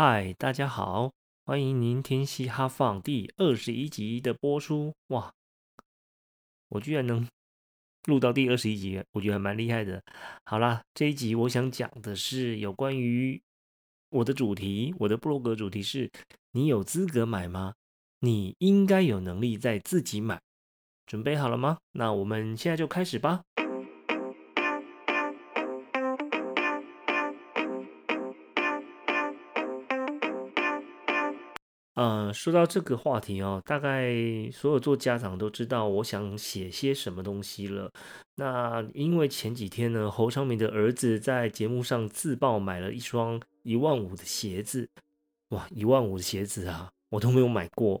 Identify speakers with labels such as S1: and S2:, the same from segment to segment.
S1: 嗨，大家好，欢迎您听《嘻哈放》第二十一集的播出。哇，我居然能录到第二十一集，我觉得还蛮厉害的。好啦，这一集我想讲的是有关于我的主题，我的布洛格主题是：你有资格买吗？你应该有能力在自己买。准备好了吗？那我们现在就开始吧。呃，说到这个话题哦，大概所有做家长都知道我想写些什么东西了。那因为前几天呢，侯昌明的儿子在节目上自曝买了一双一万五的鞋子，哇，一万五的鞋子啊，我都没有买过，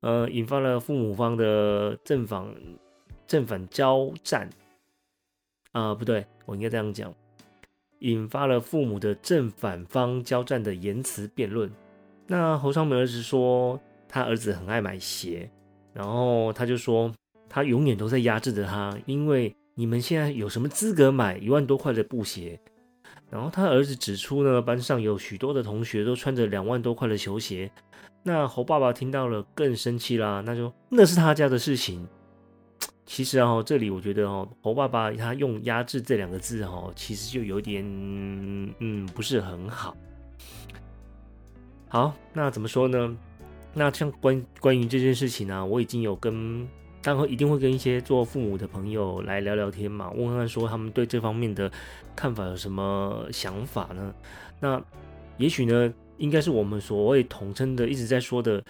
S1: 呃，引发了父母方的正反正反交战。啊，不对，我应该这样讲，引发了父母的正反方交战的言辞辩论。那侯昌明儿子说，他儿子很爱买鞋，然后他就说，他永远都在压制着他，因为你们现在有什么资格买一万多块的布鞋？然后他儿子指出呢，班上有许多的同学都穿着两万多块的球鞋。那侯爸爸听到了更生气啦，那就那是他家的事情。其实啊，这里我觉得哦，侯爸爸他用压制这两个字哦，其实就有点嗯不是很好。好，那怎么说呢？那像关关于这件事情呢，我已经有跟，当然一定会跟一些做父母的朋友来聊聊天嘛，问问说他们对这方面的看法有什么想法呢？那也许呢，应该是我们所谓统称的一直在说的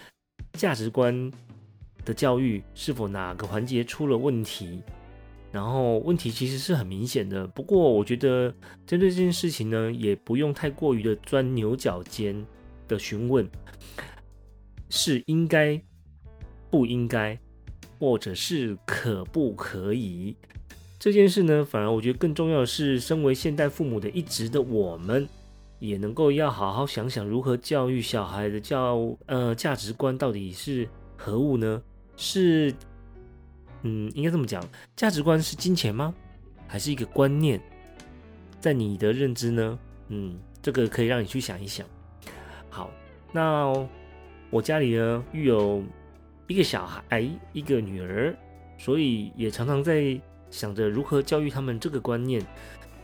S1: 价值观的教育是否哪个环节出了问题？然后问题其实是很明显的，不过我觉得针对这件事情呢，也不用太过于的钻牛角尖。的询问是应该不应该，或者是可不可以这件事呢？反而我觉得更重要的是，身为现代父母的一直的我们，也能够要好好想想如何教育小孩的教呃价值观到底是何物呢？是嗯，应该这么讲，价值观是金钱吗？还是一个观念？在你的认知呢？嗯，这个可以让你去想一想。好，那我家里呢育有一个小孩，一个女儿，所以也常常在想着如何教育他们这个观念。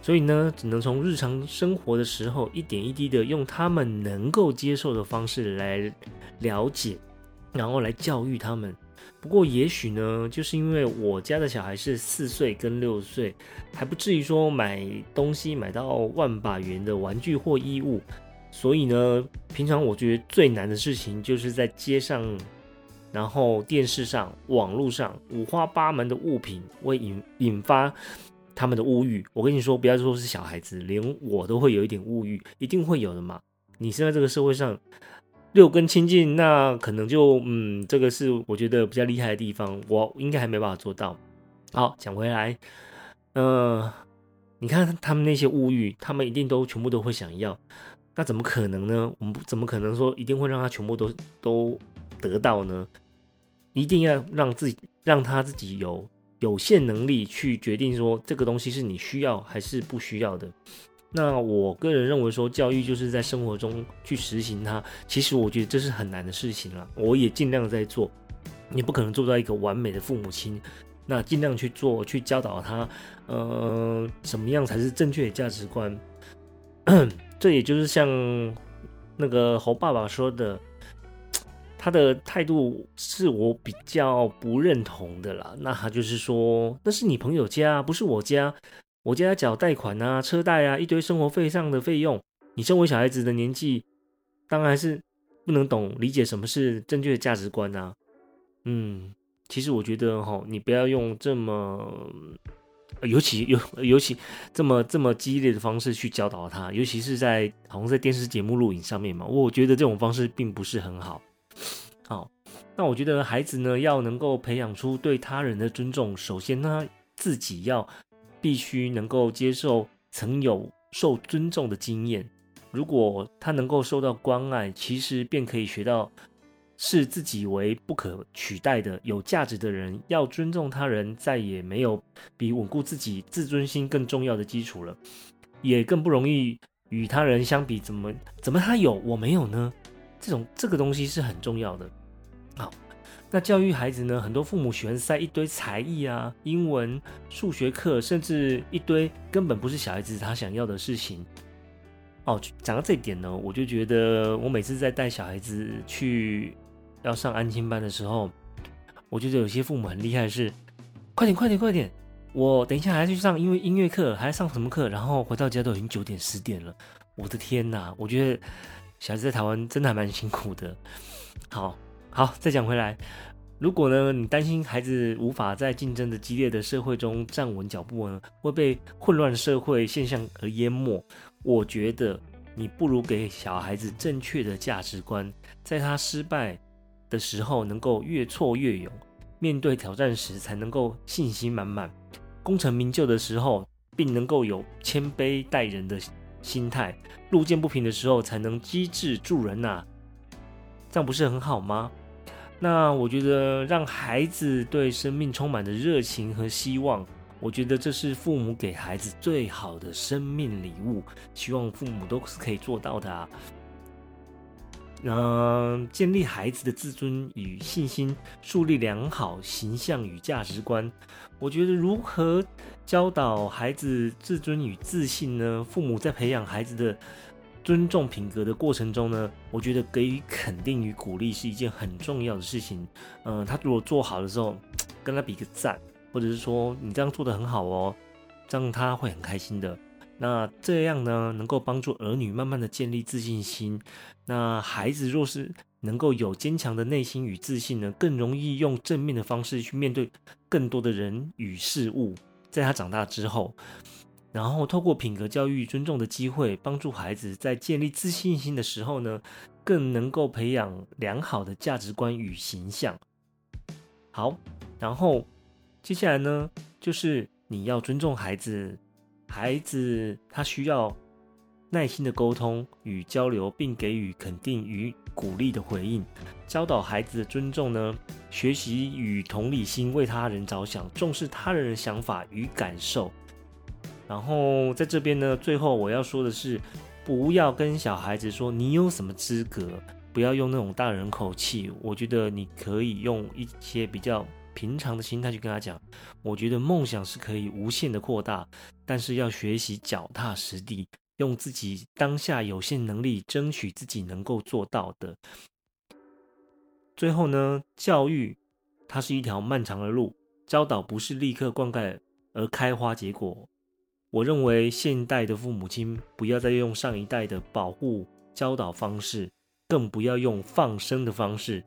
S1: 所以呢，只能从日常生活的时候一点一滴的用他们能够接受的方式来了解，然后来教育他们。不过也许呢，就是因为我家的小孩是四岁跟六岁，还不至于说买东西买到万把元的玩具或衣物。所以呢，平常我觉得最难的事情就是在街上，然后电视上、网络上五花八门的物品会引引发他们的物欲。我跟你说，不要说是小孩子，连我都会有一点物欲，一定会有的嘛。你现在这个社会上，六根清净，那可能就嗯，这个是我觉得比较厉害的地方，我应该还没办法做到。好，讲回来，嗯，你看他们那些物欲，他们一定都全部都会想要。那怎么可能呢？我们怎么可能说一定会让他全部都都得到呢？一定要让自己让他自己有有限能力去决定说这个东西是你需要还是不需要的。那我个人认为说教育就是在生活中去实行它，其实我觉得这是很难的事情了。我也尽量在做，你不可能做到一个完美的父母亲，那尽量去做去教导他，呃，什么样才是正确的价值观。这也就是像那个猴爸爸说的，他的态度是我比较不认同的啦。那他就是说，那是你朋友家，不是我家。我家缴贷款啊、车贷啊，一堆生活费上的费用。你身为小孩子的年纪，当然是不能懂理解什么是正确的价值观啊。嗯，其实我觉得哈，你不要用这么。尤其尤尤其这么这么激烈的方式去教导他，尤其是在好像在电视节目录影上面嘛，我觉得这种方式并不是很好。好，那我觉得孩子呢要能够培养出对他人的尊重，首先他自己要必须能够接受曾有受尊重的经验。如果他能够受到关爱，其实便可以学到。视自己为不可取代的、有价值的人，要尊重他人，再也没有比稳固自己自尊心更重要的基础了，也更不容易与他人相比，怎么怎么他有我没有呢？这种这个东西是很重要的。好，那教育孩子呢，很多父母喜欢塞一堆才艺啊，英文、数学课，甚至一堆根本不是小孩子他想要的事情。哦，讲到这一点呢，我就觉得我每次在带小孩子去要上安亲班的时候，我觉得有些父母很厉害，是快点快点快点，我等一下还要去上因为音乐课，还要上什么课，然后回到家都已经九点十点了。我的天哪，我觉得小孩子在台湾真的还蛮辛苦的。好好，再讲回来，如果呢你担心孩子无法在竞争的激烈的社会中站稳脚步呢，会被混乱社会现象而淹没。我觉得你不如给小孩子正确的价值观，在他失败的时候能够越挫越勇，面对挑战时才能够信心满满，功成名就的时候并能够有谦卑待人的心态，路见不平的时候才能机智助人呐，这样不是很好吗？那我觉得让孩子对生命充满着热情和希望。我觉得这是父母给孩子最好的生命礼物，希望父母都是可以做到的啊。嗯，建立孩子的自尊与信心，树立良好形象与价值观。我觉得如何教导孩子自尊与自信呢？父母在培养孩子的尊重品格的过程中呢，我觉得给予肯定与鼓励是一件很重要的事情。嗯，他如果做好的时候，跟他比个赞。或者是说你这样做的很好哦，这样他会很开心的。那这样呢，能够帮助儿女慢慢的建立自信心。那孩子若是能够有坚强的内心与自信呢，更容易用正面的方式去面对更多的人与事物。在他长大之后，然后透过品格教育、尊重的机会，帮助孩子在建立自信心的时候呢，更能够培养良好的价值观与形象。好，然后。接下来呢，就是你要尊重孩子，孩子他需要耐心的沟通与交流，并给予肯定与鼓励的回应。教导孩子的尊重呢，学习与同理心，为他人着想，重视他人的想法与感受。然后在这边呢，最后我要说的是，不要跟小孩子说你有什么资格，不要用那种大人口气。我觉得你可以用一些比较。平常的心态去跟他讲，我觉得梦想是可以无限的扩大，但是要学习脚踏实地，用自己当下有限能力争取自己能够做到的。最后呢，教育它是一条漫长的路，教导不是立刻灌溉而开花结果。我认为现代的父母亲不要再用上一代的保护教导方式，更不要用放生的方式。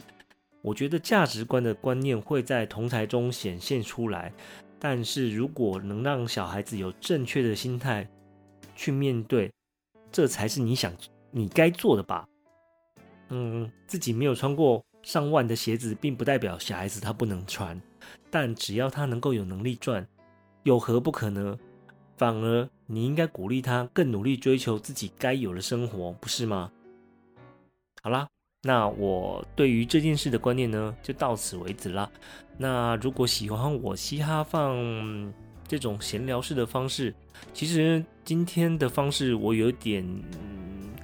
S1: 我觉得价值观的观念会在同台中显现出来，但是如果能让小孩子有正确的心态去面对，这才是你想你该做的吧。嗯，自己没有穿过上万的鞋子，并不代表小孩子他不能穿，但只要他能够有能力赚，有何不可呢？反而你应该鼓励他更努力追求自己该有的生活，不是吗？好啦。那我对于这件事的观念呢，就到此为止啦。那如果喜欢我嘻哈放这种闲聊式的方式，其实今天的方式我有点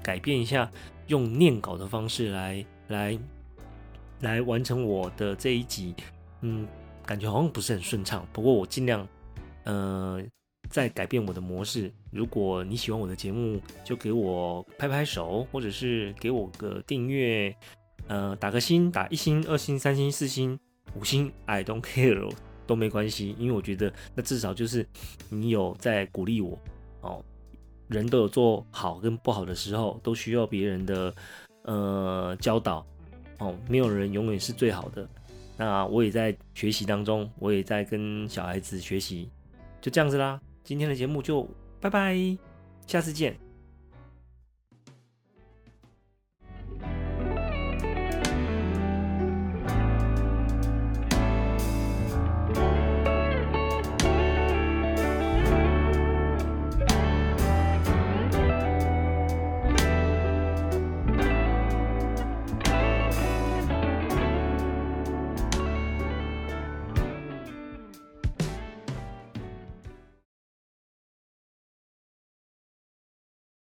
S1: 改变一下，用念稿的方式来来来完成我的这一集。嗯，感觉好像不是很顺畅，不过我尽量呃再改变我的模式。如果你喜欢我的节目，就给我拍拍手，或者是给我个订阅，呃，打个星，打一星、二星、三星、四星、五星，I don't care，都没关系，因为我觉得那至少就是你有在鼓励我哦。人都有做好跟不好的时候，都需要别人的呃教导哦，没有人永远是最好的。那我也在学习当中，我也在跟小孩子学习，就这样子啦。今天的节目就。拜拜，下次见。